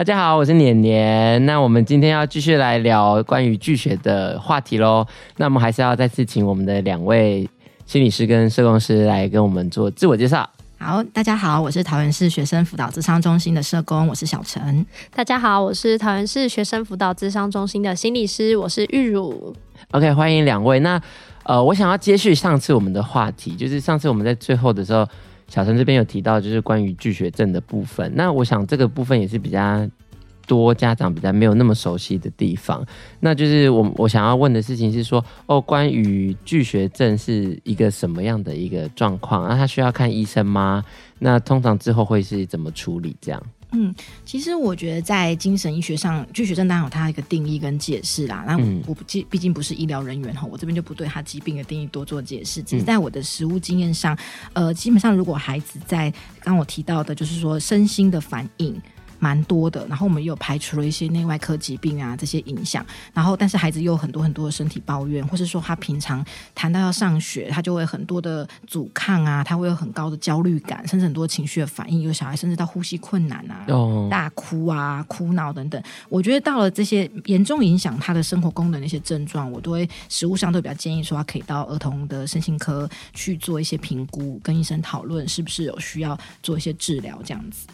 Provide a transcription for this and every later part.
大家好，我是年年。那我们今天要继续来聊关于拒学的话题喽。那我们还是要再次请我们的两位心理师跟社工师来跟我们做自我介绍。好，大家好，我是桃园市学生辅导智商中心的社工，我是小陈。大家好，我是桃园市学生辅导智商中心的心理师，我是玉茹。OK，欢迎两位。那呃，我想要接续上次我们的话题，就是上次我们在最后的时候。小陈这边有提到，就是关于拒学症的部分。那我想这个部分也是比较多家长比较没有那么熟悉的地方。那就是我我想要问的事情是说，哦，关于拒学症是一个什么样的一个状况？那他需要看医生吗？那通常之后会是怎么处理？这样？嗯，其实我觉得在精神医学上，拒学症当然有它一个定义跟解释啦。那我不毕毕竟不是医疗人员哈，我这边就不对他疾病的定义多做解释。只是在我的实务经验上，呃，基本上如果孩子在刚刚我提到的，就是说身心的反应。蛮多的，然后我们又排除了一些内外科疾病啊这些影响，然后但是孩子又有很多很多的身体抱怨，或是说他平常谈到要上学，他就会很多的阻抗啊，他会有很高的焦虑感，甚至很多情绪的反应，有小孩甚至到呼吸困难啊、哦、大哭啊、哭闹等等。我觉得到了这些严重影响他的生活功能的一些症状，我都会实物上都比较建议说，他可以到儿童的身心科去做一些评估，跟医生讨论是不是有需要做一些治疗这样子。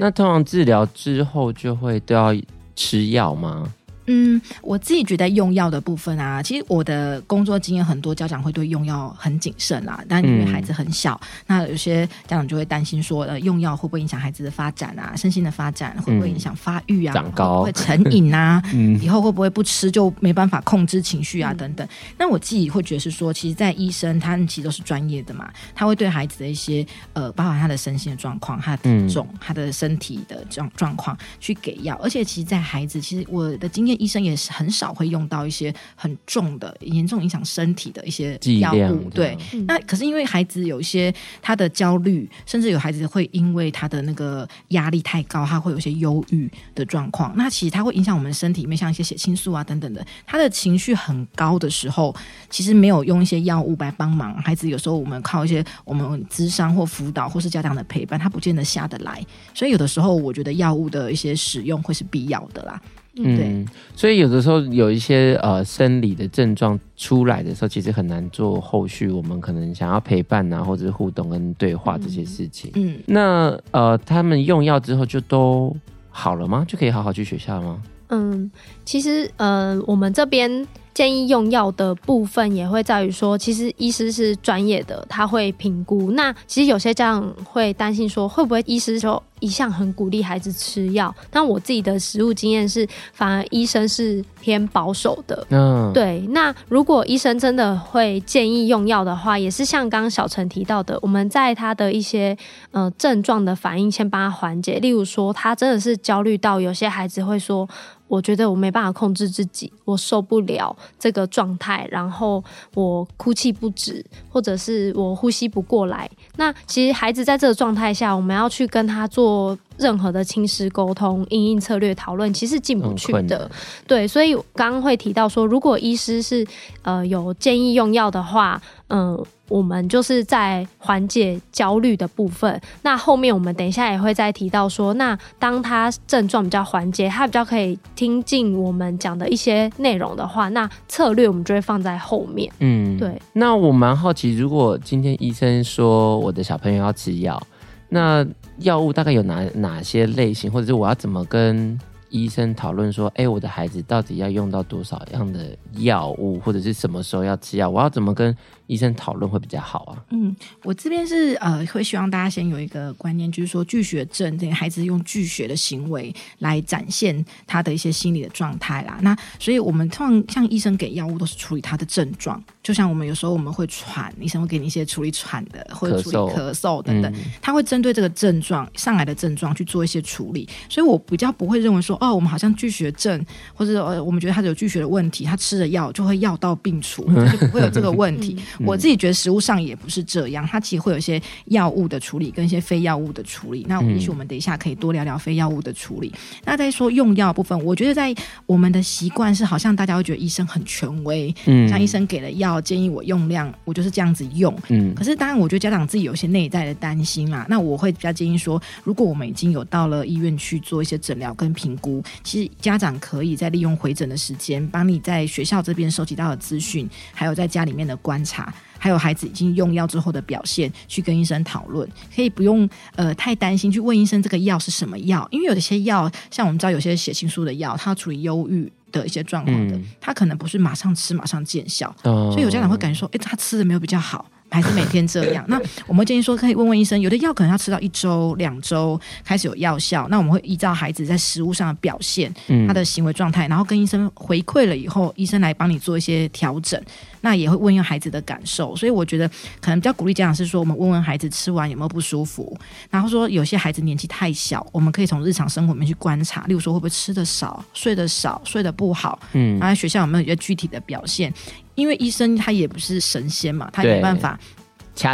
那通常治疗之后就会都要吃药吗？嗯，我自己觉得用药的部分啊，其实我的工作经验很多，家长会对用药很谨慎啦。但因为孩子很小，嗯、那有些家长就会担心说，呃，用药会不会影响孩子的发展啊，身心的发展会不会影响发育啊，嗯、长高会，会成瘾啊，嗯、以后会不会不吃就没办法控制情绪啊等等。嗯、那我自己会觉得是说，其实，在医生他们其实都是专业的嘛，他会对孩子的一些呃，包含他的身心的状况、他的体重、嗯、他的身体的状状况去给药。而且，其实，在孩子，其实我的经验。医生也是很少会用到一些很重的、严重影响身体的一些药物。对，嗯、那可是因为孩子有一些他的焦虑，甚至有孩子会因为他的那个压力太高，他会有一些忧郁的状况。那其实他会影响我们身体里面像一些血清素啊等等的。他的情绪很高的时候，其实没有用一些药物来帮忙。孩子有时候我们靠一些我们咨商或辅导或是家长的陪伴，他不见得下得来。所以有的时候，我觉得药物的一些使用会是必要的啦。嗯，所以有的时候有一些呃生理的症状出来的时候，其实很难做后续。我们可能想要陪伴啊，或者是互动跟对话这些事情。嗯，嗯那呃，他们用药之后就都好了吗？就可以好好去学校吗？嗯，其实呃，我们这边。建议用药的部分也会在于说，其实医师是专业的，他会评估。那其实有些家长会担心说，会不会医师说一向很鼓励孩子吃药？但我自己的实务经验是，反而医生是偏保守的。嗯，对。那如果医生真的会建议用药的话，也是像刚刚小陈提到的，我们在他的一些呃症状的反应，先帮他缓解。例如说，他真的是焦虑到有些孩子会说。我觉得我没办法控制自己，我受不了这个状态，然后我哭泣不止，或者是我呼吸不过来。那其实孩子在这个状态下，我们要去跟他做任何的亲师沟通、应应策略讨论，其实进不去的。对，所以刚刚会提到说，如果医师是呃有建议用药的话，嗯、呃。我们就是在缓解焦虑的部分。那后面我们等一下也会再提到说，那当他症状比较缓解，他比较可以听进我们讲的一些内容的话，那策略我们就会放在后面。嗯，对。那我蛮好奇，如果今天医生说我的小朋友要吃药，那药物大概有哪哪些类型，或者是我要怎么跟医生讨论说，哎，我的孩子到底要用到多少样的药物，或者是什么时候要吃药？我要怎么跟医生讨论会比较好啊？嗯，我这边是呃，会希望大家先有一个观念，就是说拒学症这个孩子用拒学的行为来展现他的一些心理的状态啦。那所以我们通常像医生给药物都是处理他的症状，就像我们有时候我们会喘，医生会给你一些处理喘的或者处理咳嗽等等，他会针对这个症状上来的症状去做一些处理。所以我比较不会认为说，哦，我们好像拒学症，或者呃，我们觉得他有拒学的问题，他吃了药就会药到病除，就不会有这个问题。我自己觉得食物上也不是这样，它其实会有一些药物的处理跟一些非药物的处理。那也许我们等一下可以多聊聊非药物的处理。那再说用药部分，我觉得在我们的习惯是，好像大家会觉得医生很权威，嗯，像医生给了药，建议我用量，我就是这样子用，嗯。可是当然，我觉得家长自己有些内在的担心啦。那我会比较建议说，如果我们已经有到了医院去做一些诊疗跟评估，其实家长可以在利用回诊的时间，帮你在学校这边收集到的资讯，还有在家里面的观察。还有孩子已经用药之后的表现，去跟医生讨论，可以不用呃太担心，去问医生这个药是什么药，因为有些药，像我们知道有些血清素的药，它处理忧郁的一些状况的，嗯、它可能不是马上吃马上见效，哦、所以有家长会感觉说，哎，他吃的没有比较好。还是每天这样？那我们建议说，可以问问医生，有的药可能要吃到一周、两周开始有药效。那我们会依照孩子在食物上的表现，他的行为状态，然后跟医生回馈了以后，医生来帮你做一些调整。那也会问问孩子的感受。所以我觉得可能比较鼓励家长是说，我们问问孩子吃完有没有不舒服。然后说有些孩子年纪太小，我们可以从日常生活里面去观察，例如说会不会吃的少、睡得少、睡得不好。嗯，然后学校有没有一些具体的表现？因为医生他也不是神仙嘛，他也没办法。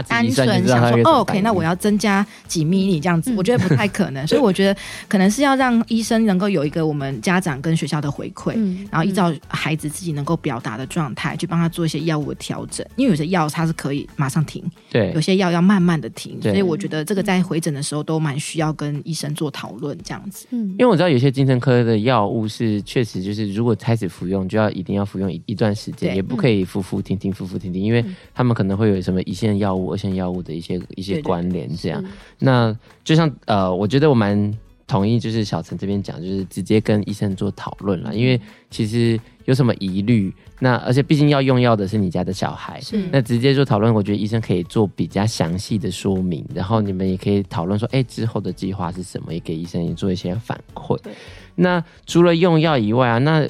单纯想说，哦，OK，那我要增加几米米这样子，嗯、我觉得不太可能，所以我觉得可能是要让医生能够有一个我们家长跟学校的回馈，嗯、然后依照孩子自己能够表达的状态去帮他做一些药物的调整，因为有些药它是可以马上停，对，有些药要慢慢的停，所以我觉得这个在回诊的时候都蛮需要跟医生做讨论这样子。嗯，因为我知道有些精神科的药物是确实就是如果开始服用就要一定要服用一一段时间，对也不可以服服停停服服停停，因为他们可能会有什么一线药物、二线药物的。一些一些关联，这样，那就像呃，我觉得我蛮同意，就是小陈这边讲，就是直接跟医生做讨论了，因为其实有什么疑虑，那而且毕竟要用药的是你家的小孩，是。那直接做讨论，我觉得医生可以做比较详细的说明，然后你们也可以讨论说，哎，之后的计划是什么，也给医生也做一些反馈。那除了用药以外啊，那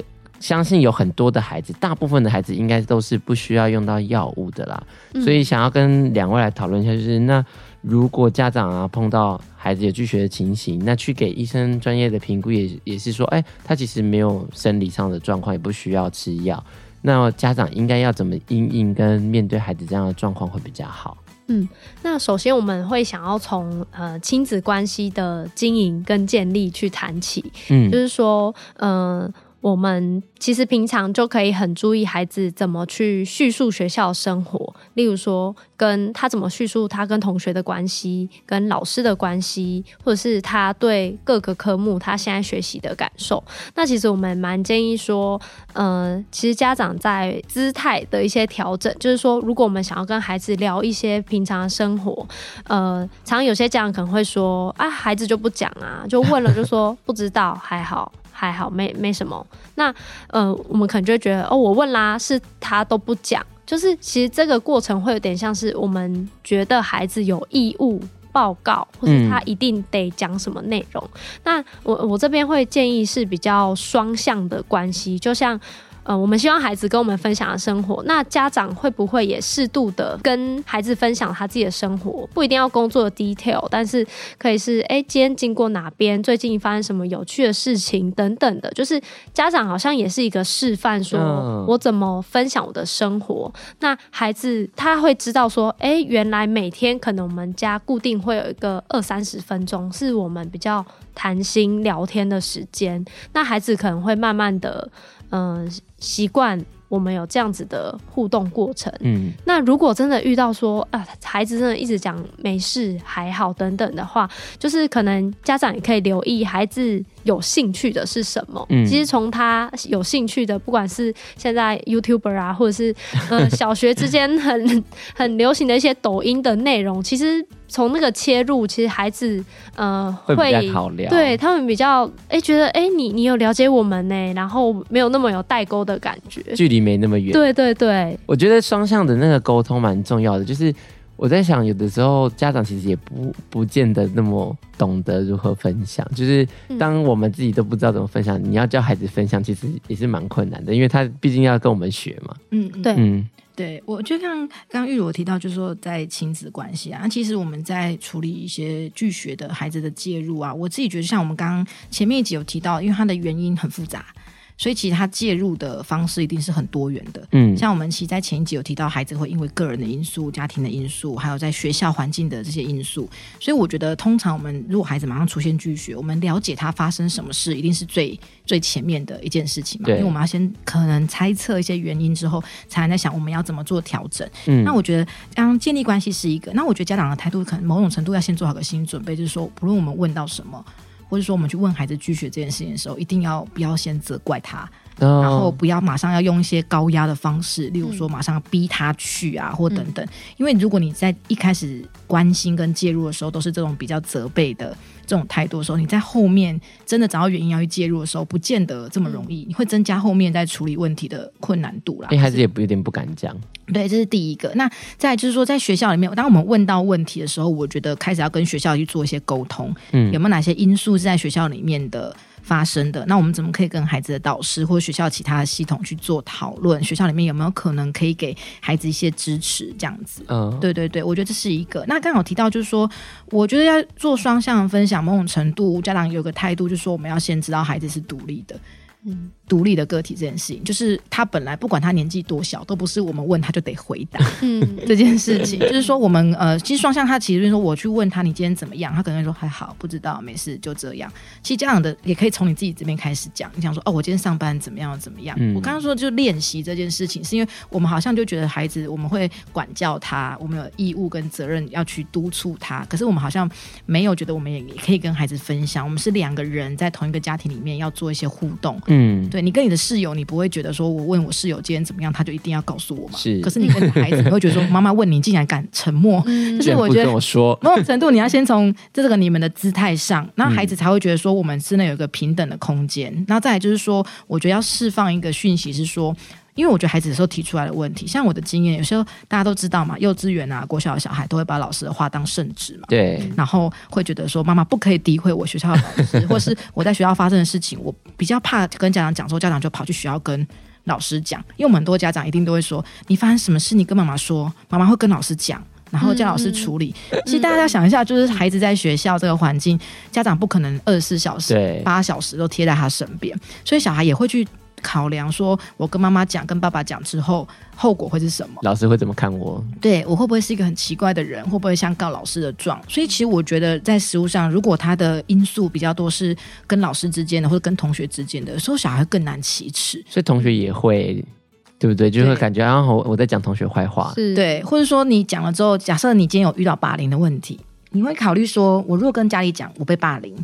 相信有很多的孩子，大部分的孩子应该都是不需要用到药物的啦。嗯、所以想要跟两位来讨论一下，就是那如果家长啊碰到孩子有拒绝的情形，那去给医生专业的评估也也是说，哎、欸，他其实没有生理上的状况，也不需要吃药。那家长应该要怎么应应跟面对孩子这样的状况会比较好？嗯，那首先我们会想要从呃亲子关系的经营跟建立去谈起，嗯，就是说，嗯、呃。我们其实平常就可以很注意孩子怎么去叙述学校生活，例如说跟他怎么叙述他跟同学的关系、跟老师的关系，或者是他对各个科目他现在学习的感受。那其实我们蛮建议说，呃，其实家长在姿态的一些调整，就是说，如果我们想要跟孩子聊一些平常的生活，呃，常有些家长可能会说，啊，孩子就不讲啊，就问了就说不知道，还好。还好，没没什么。那呃，我们可能就会觉得，哦，我问啦，是他都不讲。就是其实这个过程会有点像是我们觉得孩子有义务报告，或者他一定得讲什么内容。嗯、那我我这边会建议是比较双向的关系，就像。呃，我们希望孩子跟我们分享的生活，那家长会不会也适度的跟孩子分享他自己的生活？不一定要工作的 detail，但是可以是，哎，今天经过哪边，最近发生什么有趣的事情等等的，就是家长好像也是一个示范，说我怎么分享我的生活。那孩子他会知道说，哎，原来每天可能我们家固定会有一个二三十分钟，是我们比较谈心聊天的时间。那孩子可能会慢慢的。嗯，习惯我们有这样子的互动过程。嗯，那如果真的遇到说啊，孩子真的一直讲没事还好等等的话，就是可能家长也可以留意孩子有兴趣的是什么。嗯，其实从他有兴趣的，不管是现在 YouTuber 啊，或者是嗯小学之间很 很流行的一些抖音的内容，其实从那个切入，其实孩子呃会比较好聊，对他们比较哎、欸、觉得哎、欸、你你有了解我们呢，然后没有那么有代沟的感觉，距离没那么远。对对对，我觉得双向的那个沟通蛮重要的，就是。我在想，有的时候家长其实也不不见得那么懂得如何分享。就是当我们自己都不知道怎么分享，你要教孩子分享，其实也是蛮困难的，因为他毕竟要跟我们学嘛。嗯，对，嗯，对。我就像刚刚玉如提到，就是说在亲子关系啊，那其实我们在处理一些拒学的孩子的介入啊，我自己觉得像我们刚刚前面一集有提到，因为它的原因很复杂。所以其实他介入的方式一定是很多元的，嗯，像我们其实在前一集有提到，孩子会因为个人的因素、家庭的因素，还有在学校环境的这些因素。所以我觉得，通常我们如果孩子马上出现拒绝，我们了解他发生什么事，一定是最最前面的一件事情嘛。对，因为我们要先可能猜测一些原因之后，才能在想我们要怎么做调整。嗯，那我觉得刚建立关系是一个，那我觉得家长的态度可能某种程度要先做好个心理准备，就是说，不论我们问到什么。或者说，我们去问孩子拒绝这件事情的时候，一定要不要先责怪他，oh. 然后不要马上要用一些高压的方式，例如说马上逼他去啊，或等等。嗯、因为如果你在一开始关心跟介入的时候，都是这种比较责备的这种态度的时候，你在后面真的找到原因要去介入的时候，不见得这么容易，嗯、你会增加后面在处理问题的困难度啦。因为孩子也不有点不敢讲。对，这是第一个。那再就是说，在学校里面，当我们问到问题的时候，我觉得开始要跟学校去做一些沟通。嗯，有没有哪些因素是在学校里面的发生的？那我们怎么可以跟孩子的导师或学校其他的系统去做讨论？学校里面有没有可能可以给孩子一些支持？这样子。嗯，对对对，我觉得这是一个。那刚好提到就是说，我觉得要做双向分享，某种程度家长有个态度，就是说我们要先知道孩子是独立的。嗯。独立的个体这件事情，就是他本来不管他年纪多小，都不是我们问他就得回答。嗯，这件事情就是说，我们呃，其实双向他其实就是说，我去问他你今天怎么样，他可能会说还好，不知道，没事，就这样。其实家长的也可以从你自己这边开始讲，你想说哦，我今天上班怎么样怎么样？嗯，我刚刚说就练习这件事情，是因为我们好像就觉得孩子我们会管教他，我们有义务跟责任要去督促他，可是我们好像没有觉得我们也也可以跟孩子分享，我们是两个人在同一个家庭里面要做一些互动。嗯，对，你跟你的室友。你不会觉得说，我问我室友今天怎么样，他就一定要告诉我吗？是。可是你跟你孩子，你会觉得说，妈妈问你，竟然敢沉默，嗯、就是我觉得某种程度，你要先从这个你们的姿态上，那孩子才会觉得说，我们真的有一个平等的空间。然后再来就是说，我觉得要释放一个讯息，是说。因为我觉得孩子有时候提出来的问题，像我的经验，有时候大家都知道嘛，幼稚园啊、国小的小孩都会把老师的话当圣旨嘛，对，然后会觉得说妈妈不可以诋毁我学校的老师，或是我在学校发生的事情，我比较怕跟家长讲，说家长就跑去学校跟老师讲，因为我们很多家长一定都会说，你发生什么事，你跟妈妈说，妈妈会跟老师讲，然后叫老师处理。嗯、其实大家要想一下，就是孩子在学校这个环境，家长不可能二十四小时、八小时都贴在他身边，所以小孩也会去。考量说，我跟妈妈讲、跟爸爸讲之后，后果会是什么？老师会怎么看我？对，我会不会是一个很奇怪的人？会不会像告老师的状？所以，其实我觉得在实物上，如果他的因素比较多是跟老师之间的，或者跟同学之间的，有时候小孩更难启齿。所以同学也会，对不对？就会感觉啊，我我在讲同学坏话。是对，或者说你讲了之后，假设你今天有遇到霸凌的问题，你会考虑说，我如果跟家里讲我被霸凌，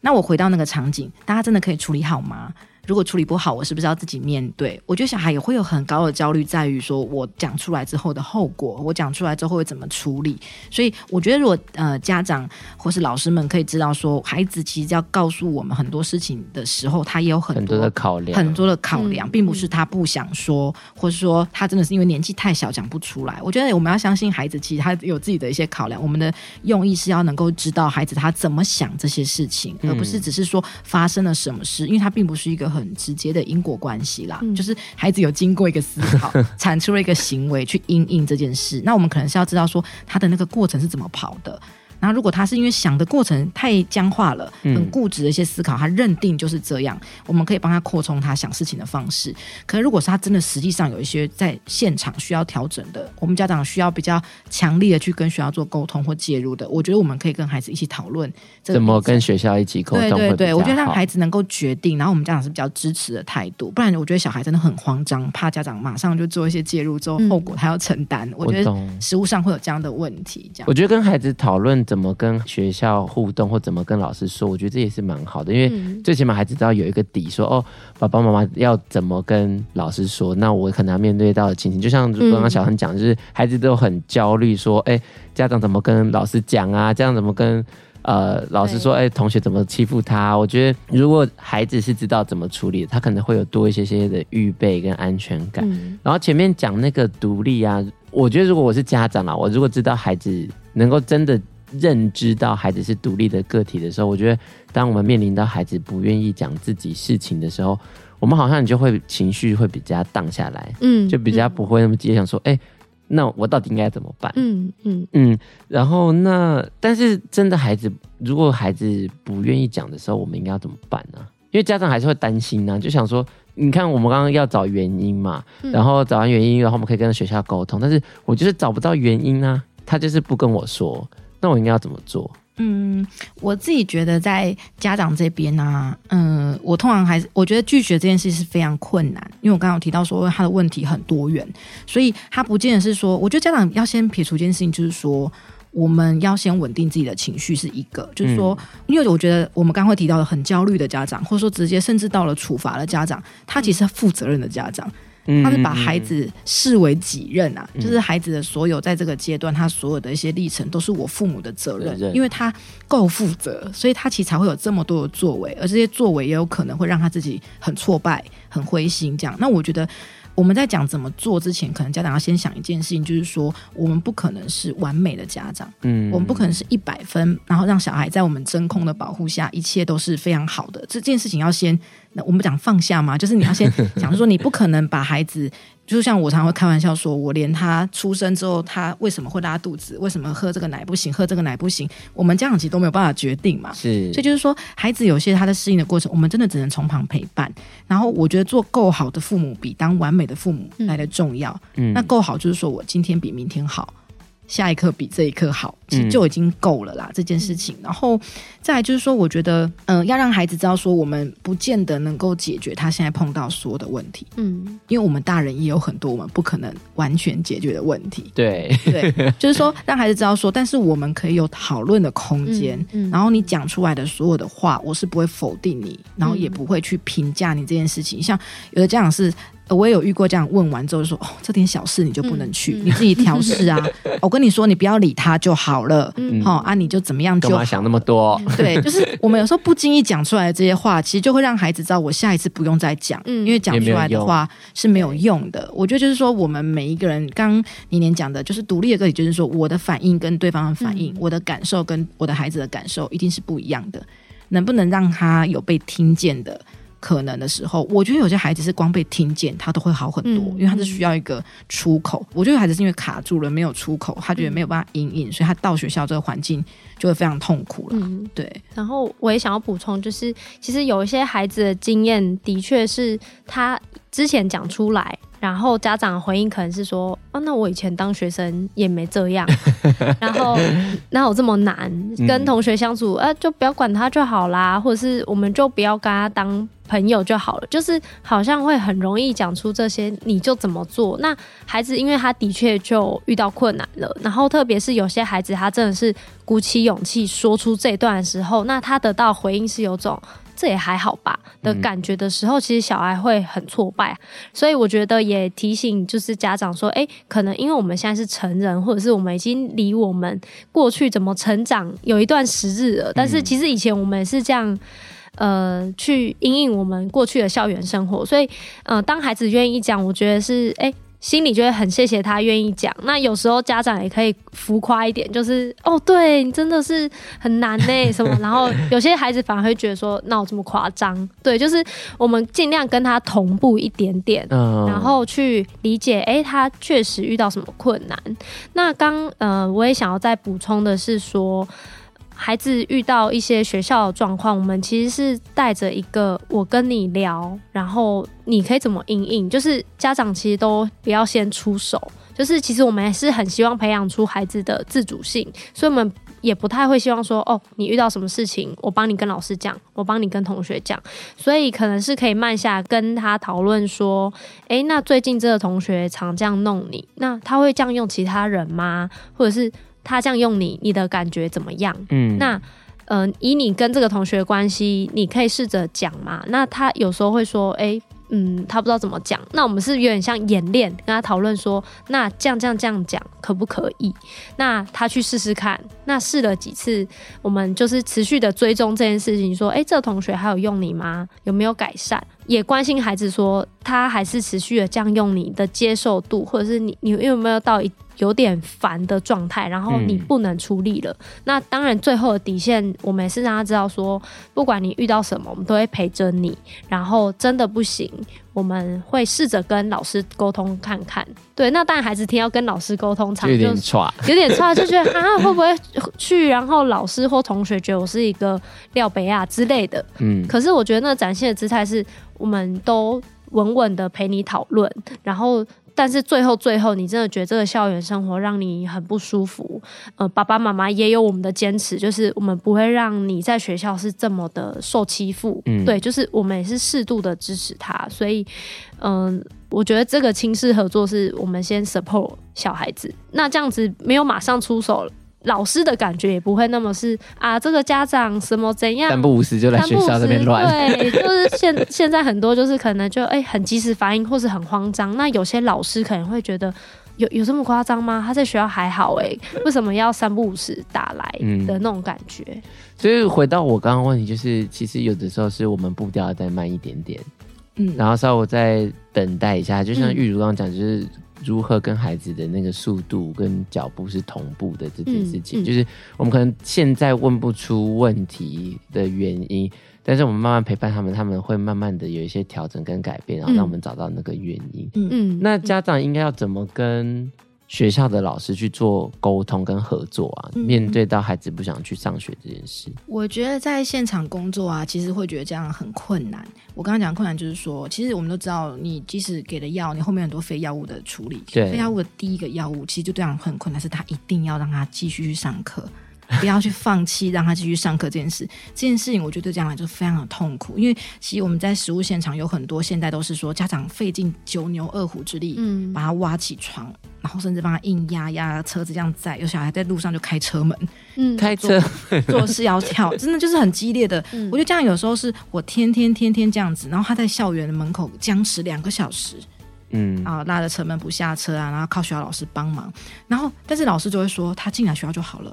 那我回到那个场景，大家真的可以处理好吗？如果处理不好，我是不是要自己面对？我觉得小孩也会有很高的焦虑，在于说我讲出来之后的后果，我讲出来之后会怎么处理？所以我觉得，如果呃家长或是老师们可以知道说，孩子其实要告诉我们很多事情的时候，他也有很多，的考量，很多的考量，并不是他不想说，嗯、或是说他真的是因为年纪太小讲不出来。我觉得我们要相信孩子，其实他有自己的一些考量。我们的用意是要能够知道孩子他怎么想这些事情，而不是只是说发生了什么事，因为他并不是一个。很直接的因果关系啦，嗯、就是孩子有经过一个思考，产出了一个行为去因应这件事。那我们可能是要知道说他的那个过程是怎么跑的。然后，如果他是因为想的过程太僵化了，很固执的一些思考，他认定就是这样，我们可以帮他扩充他想事情的方式。可是，如果是他真的实际上有一些在现场需要调整的，我们家长需要比较强力的去跟学校做沟通或介入的，我觉得我们可以跟孩子一起讨论怎么跟学校一起沟通。对对对，我觉得让孩子能够决定，然后我们家长是比较支持的态度。不然，我觉得小孩真的很慌张，怕家长马上就做一些介入之后，后果他要承担。嗯、我觉得实物上会有这样的问题。这样，我觉得跟孩子讨论。们怎么跟学校互动，或怎么跟老师说，我觉得这也是蛮好的，因为最起码孩子知道有一个底说，说哦，爸爸妈妈要怎么跟老师说，那我可能要面对到的情形，就像刚刚小恒讲，就是孩子都很焦虑，说，哎，家长怎么跟老师讲啊？家长怎么跟？呃，老师说，哎、欸，同学怎么欺负他？我觉得，如果孩子是知道怎么处理，他可能会有多一些些的预备跟安全感。嗯、然后前面讲那个独立啊，我觉得如果我是家长啊，我如果知道孩子能够真的认知到孩子是独立的个体的时候，我觉得，当我们面临到孩子不愿意讲自己事情的时候，我们好像就会情绪会比较荡下来，嗯，就比较不会那么急想说，哎、欸。那我到底应该怎么办？嗯嗯嗯，然后那但是真的孩子，如果孩子不愿意讲的时候，我们应该要怎么办呢？因为家长还是会担心呢、啊，就想说，你看我们刚刚要找原因嘛，然后找完原因，然后我们可以跟学校沟通，但是我就是找不到原因啊，他就是不跟我说，那我应该要怎么做？嗯，我自己觉得在家长这边呢、啊，嗯，我通常还是我觉得拒绝这件事是非常困难，因为我刚刚有提到说他的问题很多元，所以他不见得是说，我觉得家长要先撇除一件事情，就是说我们要先稳定自己的情绪是一个，就是说，因为我觉得我们刚刚会提到的很焦虑的家长，或者说直接甚至到了处罚的家长，他其实是负责任的家长。他是把孩子视为己任啊，嗯、就是孩子的所有在这个阶段，他所有的一些历程都是我父母的责任，因为他够负责，所以他其实才会有这么多的作为，而这些作为也有可能会让他自己很挫败、很灰心这样。那我觉得。我们在讲怎么做之前，可能家长要先想一件事情，就是说我们不可能是完美的家长，嗯，我们不可能是一百分，然后让小孩在我们真空的保护下，一切都是非常好的。这件事情要先，那我们讲放下嘛，就是你要先 讲说，你不可能把孩子。就像我常常会开玩笑说，我连他出生之后，他为什么会拉肚子，为什么喝这个奶不行，喝这个奶不行，我们家长其实都没有办法决定嘛。是，所以就是说，孩子有些他的适应的过程，我们真的只能从旁陪伴。然后，我觉得做够好的父母，比当完美的父母来的重要。嗯，那够好就是说我今天比明天好。下一刻比这一刻好，其实就已经够了啦。嗯、这件事情，然后再来就是说，我觉得，嗯、呃，要让孩子知道说，我们不见得能够解决他现在碰到所有的问题，嗯，因为我们大人也有很多我们不可能完全解决的问题。对对，就是说，让孩子知道说，但是我们可以有讨论的空间。嗯，嗯然后你讲出来的所有的话，我是不会否定你，然后也不会去评价你这件事情。像有的家长是。我也有遇过这样，问完之后就说：“哦，这点小事你就不能去，嗯、你自己调试啊。我跟你说，你不要理他就好了。嗯，好啊，你就怎么样？干嘛想那么多？对，就是我们有时候不经意讲出来的这些话，其实就会让孩子知道，我下一次不用再讲，嗯、因为讲出来的话是没有用的。我觉得就是说，我们每一个人，刚刚年年讲的，就是独立的个体，就是说，我的反应跟对方的反应，嗯、我的感受跟我的孩子的感受，一定是不一样的。能不能让他有被听见的？可能的时候，我觉得有些孩子是光被听见，他都会好很多，嗯、因为他是需要一个出口。我觉得孩子是因为卡住了，没有出口，他觉得没有办法隐隐，所以他到学校这个环境就会非常痛苦了。嗯，对。然后我也想要补充，就是其实有一些孩子的经验，的确是他之前讲出来。然后家长回应可能是说：“哦，那我以前当学生也没这样，然后哪有这么难跟同学相处？呃，就不要管他就好啦，或者是我们就不要跟他当朋友就好了。就是好像会很容易讲出这些，你就怎么做？那孩子因为他的确就遇到困难了，然后特别是有些孩子他真的是鼓起勇气说出这段的时候，那他得到回应是有种。”这也还好吧的感觉的时候，其实小孩会很挫败，所以我觉得也提醒就是家长说，诶，可能因为我们现在是成人，或者是我们已经离我们过去怎么成长有一段时日了，但是其实以前我们也是这样，呃，去因应我们过去的校园生活，所以，呃，当孩子愿意讲，我觉得是，诶。心里就会很谢谢他愿意讲。那有时候家长也可以浮夸一点，就是哦，对你真的是很难呢，什么？然后有些孩子反而会觉得说，那我这么夸张？对，就是我们尽量跟他同步一点点，然后去理解，哎，他确实遇到什么困难。那刚呃，我也想要再补充的是说。孩子遇到一些学校的状况，我们其实是带着一个我跟你聊，然后你可以怎么应应，就是家长其实都不要先出手，就是其实我们还是很希望培养出孩子的自主性，所以我们也不太会希望说，哦，你遇到什么事情，我帮你跟老师讲，我帮你跟同学讲，所以可能是可以慢下跟他讨论说，诶，那最近这个同学常这样弄你，那他会这样用其他人吗？或者是？他这样用你，你的感觉怎么样？嗯，那嗯、呃，以你跟这个同学关系，你可以试着讲嘛。那他有时候会说，哎、欸。嗯，他不知道怎么讲，那我们是有点像演练，跟他讨论说，那这样这样这样讲可不可以？那他去试试看，那试了几次，我们就是持续的追踪这件事情，说，哎，这个同学还有用你吗？有没有改善？也关心孩子说，他还是持续的这样用你的接受度，或者是你你有没有到一有点烦的状态，然后你不能出力了。嗯、那当然，最后的底线，我们也是让他知道说，不管你遇到什么，我们都会陪着你。然后真的不行，我们会试着跟老师沟通看看。对，那当然孩子听要跟老师沟通，常就有点差，有点差，就觉得啊会不会去？然后老师或同学觉得我是一个廖北亚之类的。嗯，可是我觉得那展现的姿态是，我们都稳稳的陪你讨论，然后。但是最后，最后，你真的觉得这个校园生活让你很不舒服？呃，爸爸妈妈也有我们的坚持，就是我们不会让你在学校是这么的受欺负。嗯，对，就是我们也是适度的支持他。所以，嗯、呃，我觉得这个亲师合作是我们先 support 小孩子，那这样子没有马上出手了。老师的感觉也不会那么是啊，这个家长什么怎样，三不五时就来学校这边乱。对，就是现现在很多就是可能就哎、欸、很及时反应或是很慌张。那有些老师可能会觉得有有这么夸张吗？他在学校还好哎、欸，为什么要三不五时打来的那种感觉？嗯、所以回到我刚刚问题，就是其实有的时候是我们步调再慢一点点，嗯，然后稍微再等待一下，就像玉如刚刚讲，就是。如何跟孩子的那个速度跟脚步是同步的这件事情，嗯嗯、就是我们可能现在问不出问题的原因，但是我们慢慢陪伴他们，他们会慢慢的有一些调整跟改变，然后让我们找到那个原因。嗯嗯，那家长应该要怎么跟？学校的老师去做沟通跟合作啊，嗯、面对到孩子不想去上学这件事，我觉得在现场工作啊，其实会觉得这样很困难。我刚刚讲困难就是说，其实我们都知道，你即使给了药，你后面很多非药物的处理，对非药物的第一个药物，其实就这样很困难，是他一定要让他继续去上课。不要去放弃让他继续上课这件事，这件事情我觉得对家长就非常的痛苦，因为其实我们在实务现场有很多现在都是说家长费尽九牛二虎之力，嗯，把他挖起床，然后甚至帮他硬压压车子这样载，有小孩在路上就开车门，嗯，开车做事要跳，真的就是很激烈的。嗯、我觉得这样有时候是我天天天天这样子，然后他在校园的门口僵持两个小时，嗯啊，拉着车门不下车啊，然后靠学校老师帮忙，然后但是老师就会说他进来学校就好了。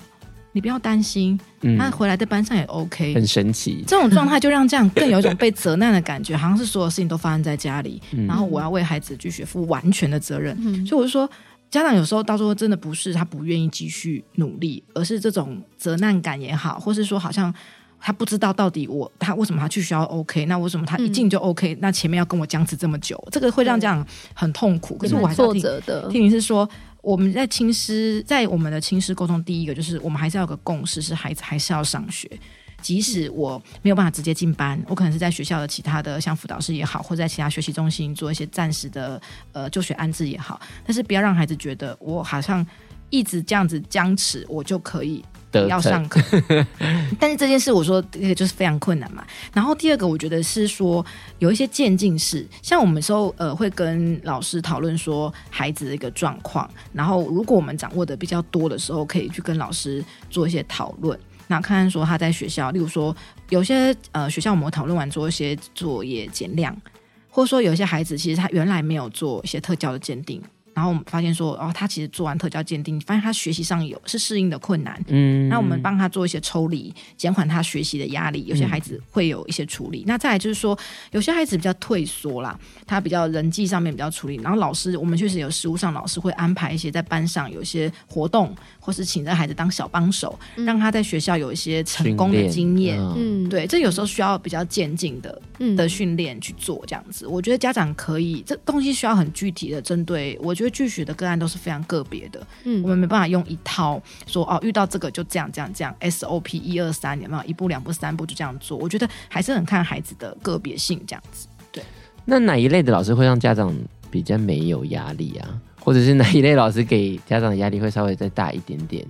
你不要担心，嗯、他回来在班上也 OK，很神奇。这种状态就让这样更有一种被责难的感觉，好像是所有事情都发生在家里，嗯、然后我要为孩子继续负完全的责任。嗯、所以我就说，家长有时候到时候真的不是他不愿意继续努力，而是这种责难感也好，或是说好像他不知道到底我他为什么他去学校 OK，那为什么他一进就 OK，、嗯、那前面要跟我僵持这么久，这个会让家长很痛苦。可是我还是要听听你是说。我们在亲师，在我们的亲师沟通，第一个就是我们还是要有个共识，是孩子还是要上学，即使我没有办法直接进班，我可能是在学校的其他的像辅导室也好，或在其他学习中心做一些暂时的呃就学安置也好，但是不要让孩子觉得我好像一直这样子僵持，我就可以。要上课，但是这件事我说这个就是非常困难嘛。然后第二个，我觉得是说有一些渐进式，像我们时候呃会跟老师讨论说孩子的一个状况，然后如果我们掌握的比较多的时候，可以去跟老师做一些讨论，那看看说他在学校，例如说有些呃学校我们讨论完做一些作业减量，或者说有些孩子其实他原来没有做一些特教的鉴定。然后我们发现说，哦，他其实做完特教鉴定，发现他学习上有是适应的困难。嗯，那我们帮他做一些抽离，减缓他学习的压力。有些孩子会有一些处理。嗯、那再来就是说，有些孩子比较退缩啦，他比较人际上面比较处理。然后老师，我们确实有实务上老师会安排一些在班上有一些活动，或是请这孩子当小帮手，嗯、让他在学校有一些成功的经验。嗯，对，这有时候需要比较渐进的的训练去做这样子。我觉得家长可以，这东西需要很具体的针对我。觉得拒学的个案都是非常个别的，嗯，我们没办法用一套说哦，遇到这个就这样这样这样 SOP 一二三，有没有一步两步三步就这样做？我觉得还是很看孩子的个别性这样子。对，那哪一类的老师会让家长比较没有压力啊？或者是哪一类老师给家长的压力会稍微再大一点点？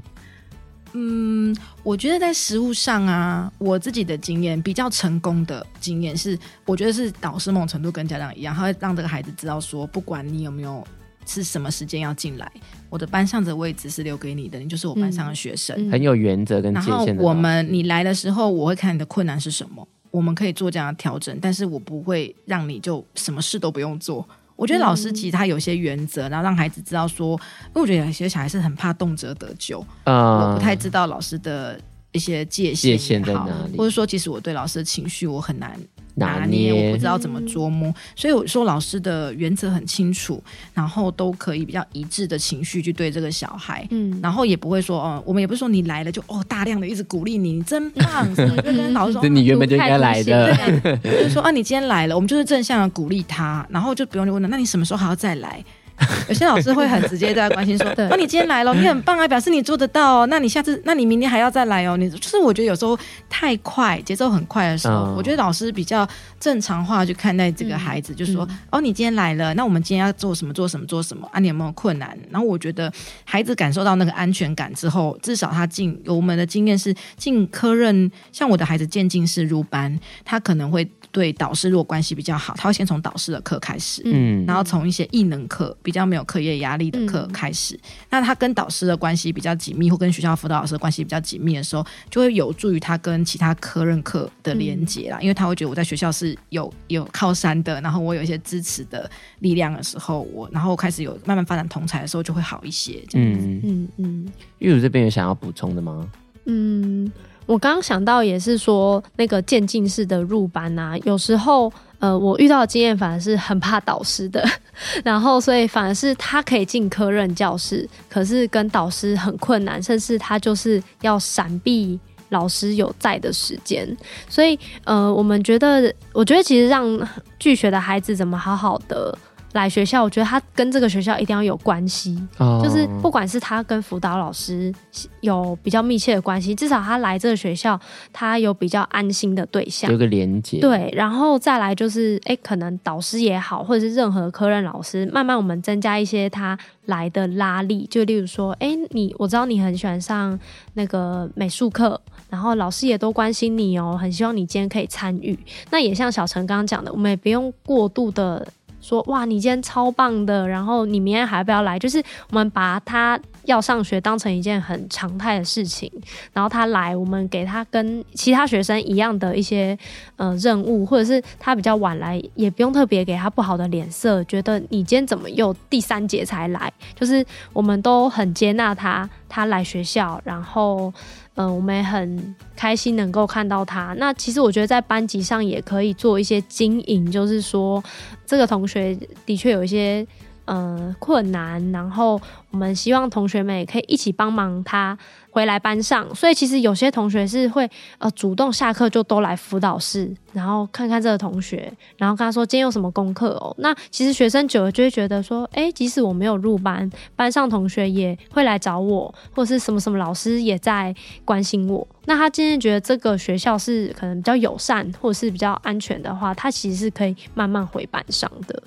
嗯，我觉得在实务上啊，我自己的经验比较成功的经验是，我觉得是导师某种程度跟家长一样，他会让这个孩子知道说，不管你有没有是什么时间要进来，我的班上的位置是留给你的，你就是我班上的学生，嗯很有原则跟界限的。然后我们你来的时候，我会看你的困难是什么，我们可以做这样的调整，但是我不会让你就什么事都不用做。我觉得老师其实他有些原则，然后让孩子知道说，因为我觉得有些小孩是很怕动辄得咎，嗯，我不太知道老师的一些界限，界限在哪里，或者说其实我对老师的情绪我很难。拿捏，我不知道怎么捉摸，所以我说老师的原则很清楚，然后都可以比较一致的情绪去对这个小孩，嗯，然后也不会说哦，我们也不是说你来了就哦大量的一直鼓励你，你真棒，是不是跟老师说你原本就应该来的，就是说啊，你今天来了，我们就是正向的鼓励他，然后就不用去问了，那你什么时候还要再来？有些老师会很直接在关心说：“ 那、啊、你今天来了，你很棒啊，表示你做得到哦。那你下次，那你明天还要再来哦。你就是我觉得有时候太快，节奏很快的时候，嗯、我觉得老师比较正常化去看待这个孩子，嗯、就是说：嗯、哦，你今天来了，那我们今天要做什么？做什么？做什么？啊，你有没有困难？然后我觉得孩子感受到那个安全感之后，至少他进我们的经验是进科任，像我的孩子渐进式入班，他可能会。”对导师如果关系比较好，他会先从导师的课开始，嗯，然后从一些异能课比较没有课业压力的课开始。嗯、那他跟导师的关系比较紧密，或跟学校辅导老师的关系比较紧密的时候，就会有助于他跟其他科任课的连接啦。嗯、因为他会觉得我在学校是有有靠山的，然后我有一些支持的力量的时候，我然后开始有慢慢发展同才的时候，就会好一些。这样子，嗯嗯嗯。玉茹这边有想要补充的吗？嗯。我刚刚想到也是说，那个渐进式的入班啊，有时候呃，我遇到的经验反而是很怕导师的，然后所以反而是他可以进科任教室，可是跟导师很困难，甚至他就是要闪避老师有在的时间，所以呃，我们觉得，我觉得其实让拒学的孩子怎么好好的。来学校，我觉得他跟这个学校一定要有关系，哦、就是不管是他跟辅导老师有比较密切的关系，至少他来这个学校，他有比较安心的对象，有个连接。对，然后再来就是，哎，可能导师也好，或者是任何科任老师，慢慢我们增加一些他来的拉力，就例如说，哎，你我知道你很喜欢上那个美术课，然后老师也都关心你哦，很希望你今天可以参与。那也像小陈刚刚讲的，我们也不用过度的。说哇，你今天超棒的，然后你明天还要不要来？就是我们把他要上学当成一件很常态的事情，然后他来，我们给他跟其他学生一样的一些呃任务，或者是他比较晚来，也不用特别给他不好的脸色，觉得你今天怎么又第三节才来？就是我们都很接纳他，他来学校，然后。嗯、我们也很开心能够看到他。那其实我觉得在班级上也可以做一些经营，就是说这个同学的确有一些呃困难，然后我们希望同学们也可以一起帮忙他。回来班上，所以其实有些同学是会呃主动下课就都来辅导室，然后看看这个同学，然后跟他说今天有什么功课哦。那其实学生久了就会觉得说，诶，即使我没有入班，班上同学也会来找我，或者是什么什么老师也在关心我。那他今天觉得这个学校是可能比较友善，或者是比较安全的话，他其实是可以慢慢回班上的。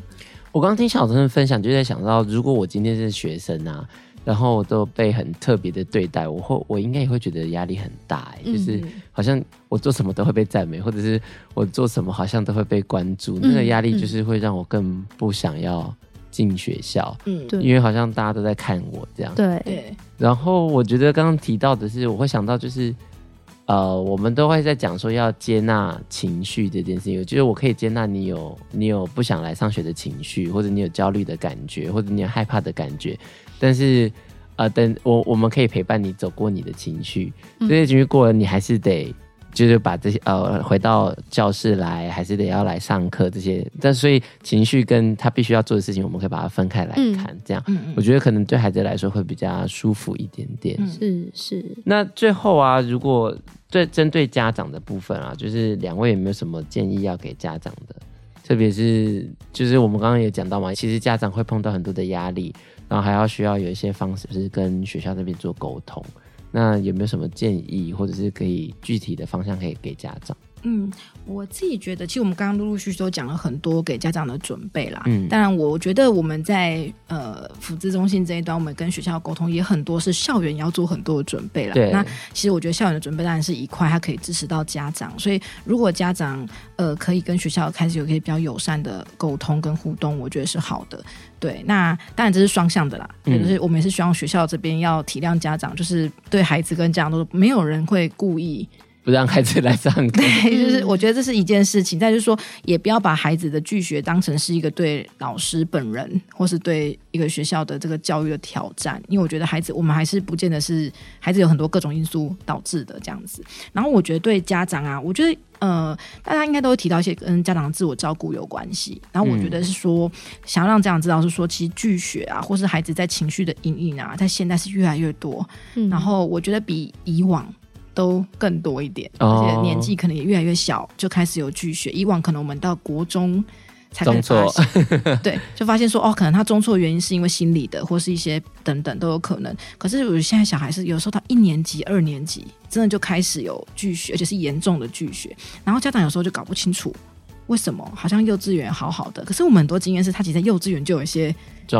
我刚刚听小陈分享，就在想到，如果我今天是学生啊。然后都被很特别的对待，我会我应该也会觉得压力很大，哎，就是好像我做什么都会被赞美，或者是我做什么好像都会被关注，那个压力就是会让我更不想要进学校，嗯，对，因为好像大家都在看我这样，对。对。然后我觉得刚刚提到的是，我会想到就是，呃，我们都会在讲说要接纳情绪这件事情，我觉得我可以接纳你有你有不想来上学的情绪，或者你有焦虑的感觉，或者你有害怕的感觉。但是，呃，等我我们可以陪伴你走过你的情绪，这些情绪过了，你还是得就是把这些呃回到教室来，还是得要来上课这些。但所以情绪跟他必须要做的事情，我们可以把它分开来看，嗯、这样，我觉得可能对孩子来说会比较舒服一点点。嗯、是是。那最后啊，如果对针对家长的部分啊，就是两位有没有什么建议要给家长的？特别是就是我们刚刚也讲到嘛，其实家长会碰到很多的压力。然后还要需要有一些方式是跟学校那边做沟通，那有没有什么建议，或者是可以具体的方向可以给家长？嗯，我自己觉得，其实我们刚刚陆陆续续都讲了很多给家长的准备啦。嗯，当然，我觉得我们在呃辅资中心这一端，我们跟学校沟通也很多，是校园要做很多的准备啦。对，那其实我觉得校园的准备当然是一块，它可以支持到家长。所以，如果家长呃可以跟学校开始有可以比较友善的沟通跟互动，我觉得是好的。对，那当然这是双向的啦。嗯，就是我们也是希望学校这边要体谅家长，就是对孩子跟家长都没有人会故意。不让孩子来上课，对，就是我觉得这是一件事情。再就是说，也不要把孩子的拒学当成是一个对老师本人或是对一个学校的这个教育的挑战，因为我觉得孩子，我们还是不见得是孩子有很多各种因素导致的这样子。然后我觉得对家长啊，我觉得呃，大家应该都会提到一些跟家长的自我照顾有关系。然后我觉得是说，想要让家长知道是说，其实拒学啊，或是孩子在情绪的阴影啊，在现在是越来越多。然后我觉得比以往。都更多一点，而且年纪可能也越来越小，就开始有拒学。以往可能我们到国中才开始发现，对，就发现说哦，可能他中错的原因是因为心理的，或是一些等等都有可能。可是我现在小孩是有时候到一年级、二年级，真的就开始有拒学，而且是严重的拒学。然后家长有时候就搞不清楚为什么，好像幼稚园好好的，可是我们很多经验是他其实在幼稚园就有一些。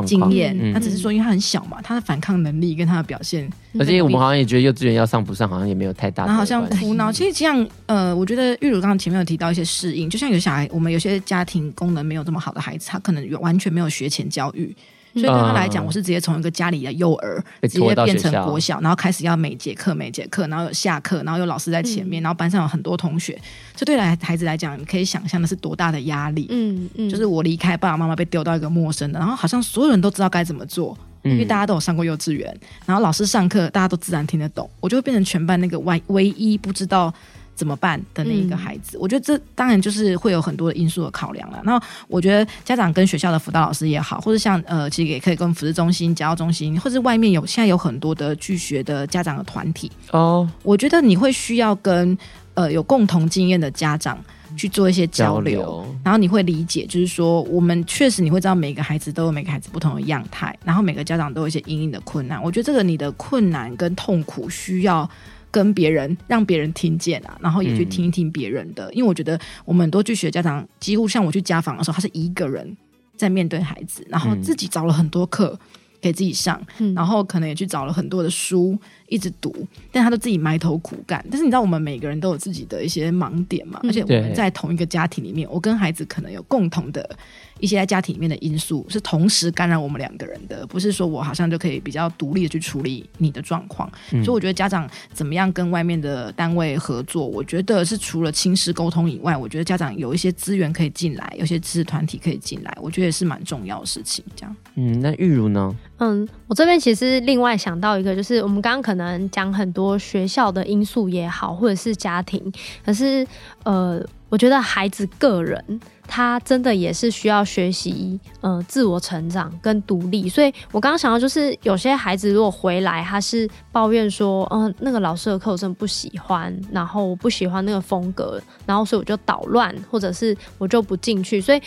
经验，他只是说，因为他很小嘛，他的反抗能力跟他的表现，而且我们好像也觉得幼稚园要上不上，好像也没有太大的。然后好像哭闹，其实这样，呃，我觉得玉如刚刚前面有提到一些适应，就像有小孩，我们有些家庭功能没有这么好的孩子，他可能完全没有学前教育。所以对他来讲，我是直接从一个家里的幼儿直接变成国小，然后开始要每节课每节课，然后有下课，然后有老师在前面，然后班上有很多同学。这对来孩子来讲，你可以想象的是多大的压力。嗯嗯，就是我离开爸爸妈妈，被丢到一个陌生的，然后好像所有人都知道该怎么做，因为大家都有上过幼稚园，然后老师上课大家都自然听得懂，我就会变成全班那个唯唯一不知道。怎么办的那一个孩子，嗯、我觉得这当然就是会有很多的因素的考量了。那我觉得家长跟学校的辅导老师也好，或者像呃，其实也可以跟辅导中心、家教中心，或者外面有现在有很多的拒学的家长的团体哦。我觉得你会需要跟呃有共同经验的家长去做一些交流，交流然后你会理解，就是说我们确实你会知道每个孩子都有每个孩子不同的样态，然后每个家长都有一些隐隐的困难。我觉得这个你的困难跟痛苦需要。跟别人让别人听见啊，然后也去听一听别人的，嗯、因为我觉得我们很多去学家长，几乎像我去家访的时候，他是一个人在面对孩子，然后自己找了很多课给自己上，嗯、然后可能也去找了很多的书一直读，但他都自己埋头苦干。但是你知道，我们每个人都有自己的一些盲点嘛，而且我们在同一个家庭里面，我跟孩子可能有共同的。一些在家庭里面的因素是同时干扰我们两个人的，不是说我好像就可以比较独立的去处理你的状况。嗯、所以我觉得家长怎么样跟外面的单位合作，我觉得是除了亲师沟通以外，我觉得家长有一些资源可以进来，有些知识团体可以进来，我觉得也是蛮重要的事情。这样，嗯，那玉如呢？嗯，我这边其实另外想到一个，就是我们刚刚可能讲很多学校的因素也好，或者是家庭，可是呃，我觉得孩子个人。他真的也是需要学习，呃，自我成长跟独立。所以我刚刚想到，就是有些孩子如果回来，他是抱怨说，嗯、那个老师的课我真的不喜欢，然后我不喜欢那个风格，然后所以我就捣乱，或者是我就不进去。所以，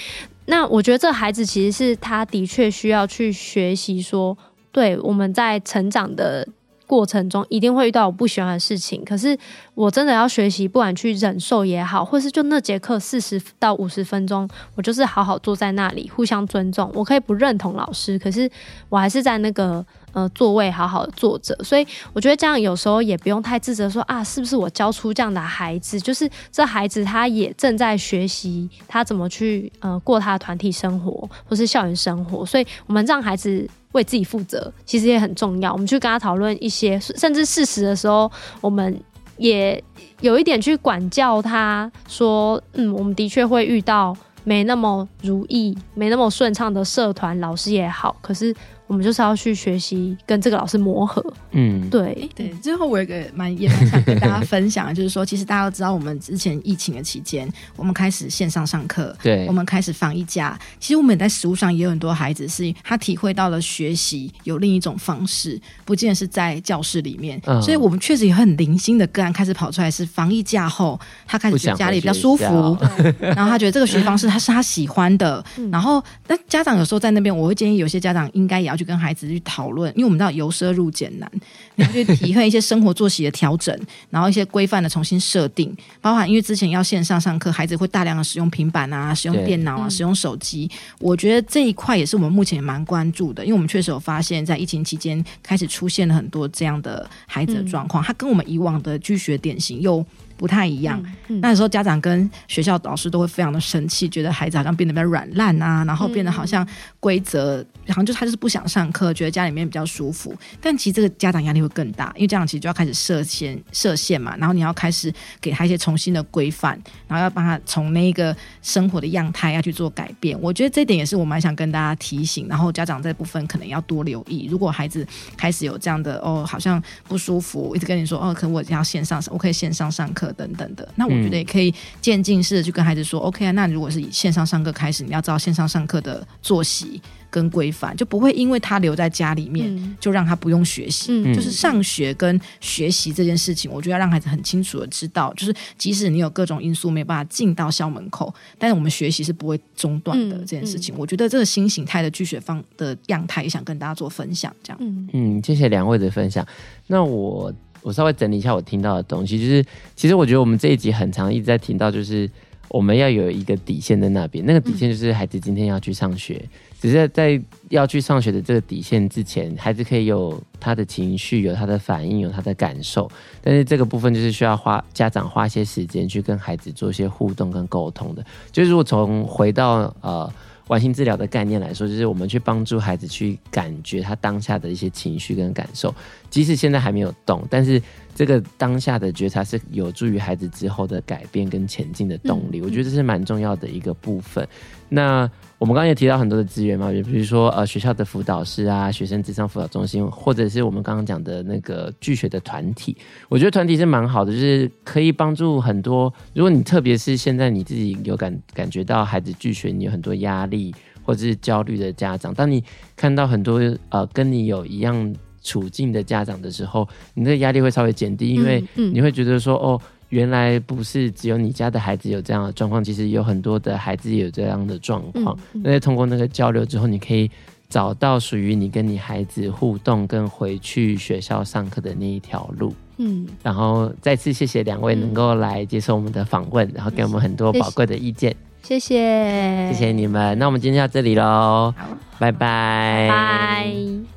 那我觉得这孩子其实是他的确需要去学习，说，对，我们在成长的。过程中一定会遇到我不喜欢的事情，可是我真的要学习，不管去忍受也好，或是就那节课四十到五十分钟，我就是好好坐在那里，互相尊重。我可以不认同老师，可是我还是在那个呃座位好好的坐着。所以我觉得这样有时候也不用太自责说，说啊，是不是我教出这样的孩子？就是这孩子他也正在学习他怎么去呃过他的团体生活或是校园生活，所以我们让孩子。为自己负责，其实也很重要。我们去跟他讨论一些，甚至事实的时候，我们也有一点去管教他，说：“嗯，我们的确会遇到没那么如意、没那么顺畅的社团老师也好，可是。”我们就是要去学习跟这个老师磨合，嗯，对对。最后我有一个蛮也蛮想跟大家分享的，就是说，其实大家都知道，我们之前疫情的期间，我们开始线上上课，对，我们开始防疫假。其实我们也在实物上也有很多孩子是他体会到了学习有另一种方式，不见是在教室里面。嗯，所以我们确实也很零星的个案开始跑出来，是防疫假后他开始觉得家里比较舒服，然后他觉得这个学习方式他是他喜欢的。然后那家长有时候在那边，我会建议有些家长应该也要。去跟孩子去讨论，因为我们知道由奢入俭难，你要去体会一些生活作息的调整，然后一些规范的重新设定，包含因为之前要线上上课，孩子会大量的使用平板啊，使用电脑啊，使用手机，我觉得这一块也是我们目前也蛮关注的，因为我们确实有发现，在疫情期间开始出现了很多这样的孩子的状况，他跟我们以往的拒学典型又。不太一样，嗯嗯、那时候家长跟学校老师都会非常的生气，觉得孩子好像变得比较软烂啊，然后变得好像规则，好像就他就是不想上课，觉得家里面比较舒服。但其实这个家长压力会更大，因为家长其实就要开始设限设限嘛，然后你要开始给他一些重新的规范，然后要帮他从那个生活的样态要去做改变。我觉得这点也是我蛮想跟大家提醒，然后家长这部分可能要多留意。如果孩子开始有这样的哦，好像不舒服，一直跟你说哦，可能我要线上，我可以线上上课。等等的，那我觉得也可以渐进式的去跟孩子说、嗯、，OK 啊，那如果是以线上上课开始，你要知道线上上课的作息跟规范，就不会因为他留在家里面、嗯、就让他不用学习。嗯、就是上学跟学习这件事情，我觉得要让孩子很清楚的知道，就是即使你有各种因素没有办法进到校门口，但是我们学习是不会中断的这件事情。嗯嗯、我觉得这个新形态的拒学方的样态，也想跟大家做分享。这样，嗯，谢谢两位的分享。那我。我稍微整理一下我听到的东西，就是其实我觉得我们这一集很长，一直在听到，就是我们要有一个底线在那边，那个底线就是孩子今天要去上学，只是在要去上学的这个底线之前，孩子可以有他的情绪，有他的反应，有他的感受，但是这个部分就是需要花家长花些时间去跟孩子做一些互动跟沟通的，就是如果从回到呃。完形治疗的概念来说，就是我们去帮助孩子去感觉他当下的一些情绪跟感受，即使现在还没有动，但是这个当下的觉察是有助于孩子之后的改变跟前进的动力。我觉得这是蛮重要的一个部分。那我们刚刚也提到很多的资源嘛，比如说呃学校的辅导师啊，学生咨商辅导中心，或者是我们刚刚讲的那个拒学的团体，我觉得团体是蛮好的，就是可以帮助很多。如果你特别是现在你自己有感感觉到孩子拒学，你有很多压力或者是焦虑的家长，当你看到很多呃跟你有一样处境的家长的时候，你的压力会稍微减低，因为你会觉得说哦。原来不是只有你家的孩子有这样的状况，其实有很多的孩子也有这样的状况。那、通过那个交流之后，你可以找到属于你跟你孩子互动跟回去学校上课的那一条路。嗯，然后再次谢谢两位能够来接受我们的访问，嗯、然后给我们很多宝贵的意见。谢谢，谢谢你们。那我们今天到这里喽，拜，拜。